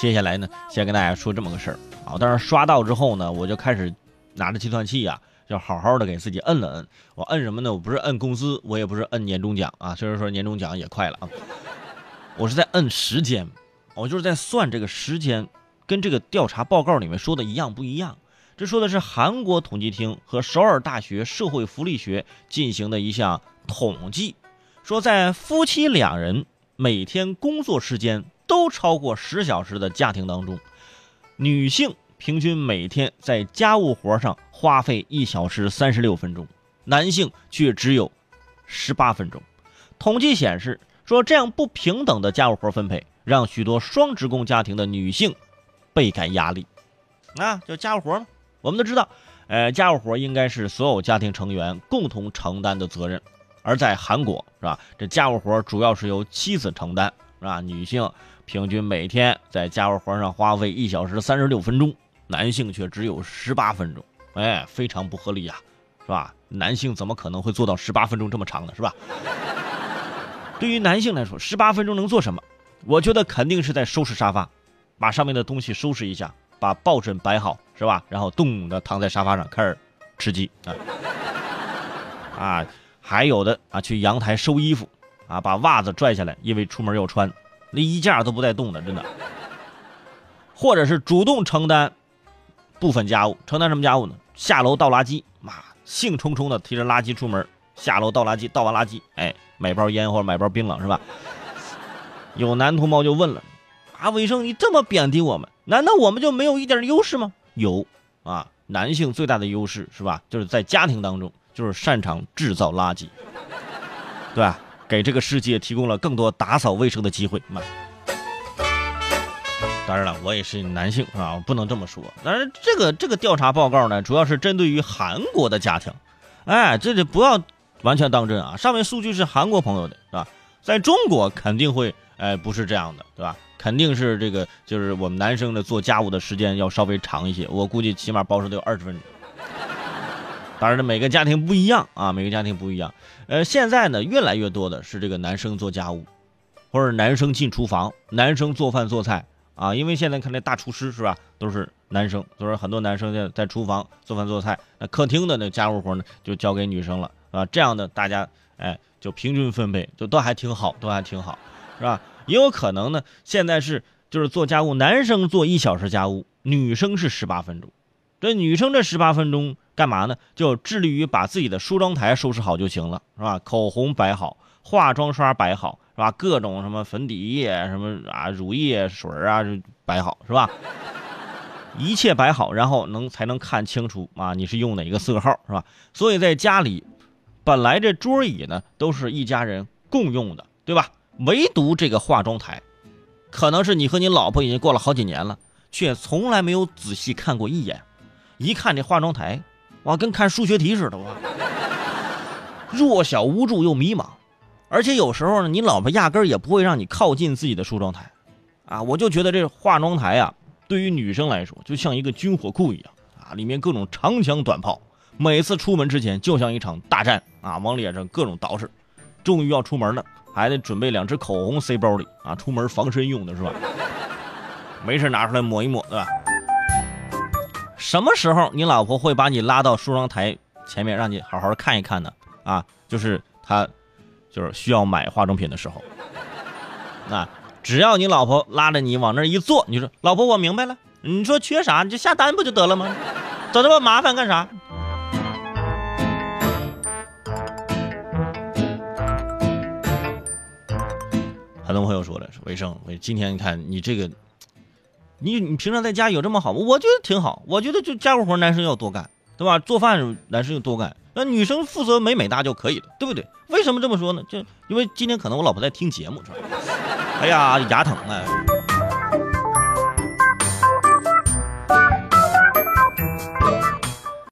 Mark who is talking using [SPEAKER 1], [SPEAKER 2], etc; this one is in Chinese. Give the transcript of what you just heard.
[SPEAKER 1] 接下来呢，先跟大家说这么个事儿啊。但是刷到之后呢，我就开始拿着计算器呀，要好好的给自己摁了摁。我摁什么呢？我不是摁工资，我也不是摁年终奖啊。虽然说年终奖也快了啊，我是在摁时间，我就是在算这个时间，跟这个调查报告里面说的一样不一样。这说的是韩国统计厅和首尔大学社会福利学进行的一项统计，说在夫妻两人每天工作时间。都超过十小时的家庭当中，女性平均每天在家务活上花费一小时三十六分钟，男性却只有十八分钟。统计显示，说这样不平等的家务活分配，让许多双职工家庭的女性倍感压力。啊，就家务活嘛，我们都知道，呃，家务活应该是所有家庭成员共同承担的责任，而在韩国，是吧？这家务活主要是由妻子承担，是吧？女性。平均每天在家务活上花费一小时三十六分钟，男性却只有十八分钟，哎，非常不合理呀，是吧？男性怎么可能会做到十八分钟这么长呢？是吧？对于男性来说，十八分钟能做什么？我觉得肯定是在收拾沙发，把上面的东西收拾一下，把抱枕摆好，是吧？然后咚的躺在沙发上开始吃鸡啊啊！还有的啊，去阳台收衣服啊，把袜子拽下来，因为出门要穿。那衣架都不带动的，真的。或者是主动承担部分家务，承担什么家务呢？下楼倒垃圾，妈，兴冲冲的提着垃圾出门，下楼倒垃圾，倒完垃圾，哎，买包烟或者买包槟榔，是吧？有男同胞就问了：啊，伟生，你这么贬低我们，难道我们就没有一点优势吗？有啊，男性最大的优势是吧？就是在家庭当中，就是擅长制造垃圾，对吧？给这个世界提供了更多打扫卫生的机会嘛？当然了，我也是男性啊，不能这么说。但是这个这个调查报告呢，主要是针对于韩国的家庭，哎，这就不要完全当真啊。上面数据是韩国朋友的，是吧？在中国肯定会，哎，不是这样的，对吧？肯定是这个，就是我们男生的做家务的时间要稍微长一些，我估计起码保守得有二十分钟。当然了，每个家庭不一样啊，每个家庭不一样。呃，现在呢，越来越多的是这个男生做家务，或者男生进厨房，男生做饭做菜啊。因为现在看那大厨师是吧，都是男生，都是很多男生在在厨房做饭做菜。那客厅的那家务活呢，就交给女生了啊。这样的大家哎，就平均分配，就都还挺好，都还挺好，是吧？也有可能呢，现在是就是做家务，男生做一小时家务，女生是十八分钟。这女生这十八分钟干嘛呢？就致力于把自己的梳妆台收拾好就行了，是吧？口红摆好，化妆刷摆好，是吧？各种什么粉底液、什么啊乳液、水啊，摆好，是吧？一切摆好，然后能才能看清楚啊，你是用哪个色号，是吧？所以在家里，本来这桌椅呢都是一家人共用的，对吧？唯独这个化妆台，可能是你和你老婆已经过了好几年了，却从来没有仔细看过一眼。一看这化妆台，哇，跟看数学题似的哇，弱小无助又迷茫，而且有时候呢，你老婆压根儿也不会让你靠近自己的梳妆台，啊，我就觉得这化妆台啊，对于女生来说就像一个军火库一样啊，里面各种长枪短炮，每次出门之前就像一场大战啊，往脸上各种捯饬，终于要出门了，还得准备两支口红塞包里啊，出门防身用的是吧？没事拿出来抹一抹，对吧？什么时候你老婆会把你拉到梳妆台前面，让你好好看一看呢？啊，就是她，就是需要买化妆品的时候。那只要你老婆拉着你往那一坐，你说老婆我明白了，你说缺啥你就下单不就得了吗？找这么麻烦干啥？很多朋友说了，说卫生，我今天你看你这个。你你平常在家有这么好吗？我觉得挺好。我觉得就家务活男生要多干，对吧？做饭男生要多干，那女生负责美美哒就可以了，对不对？为什么这么说呢？就因为今天可能我老婆在听节目，是吧？哎呀，牙疼啊！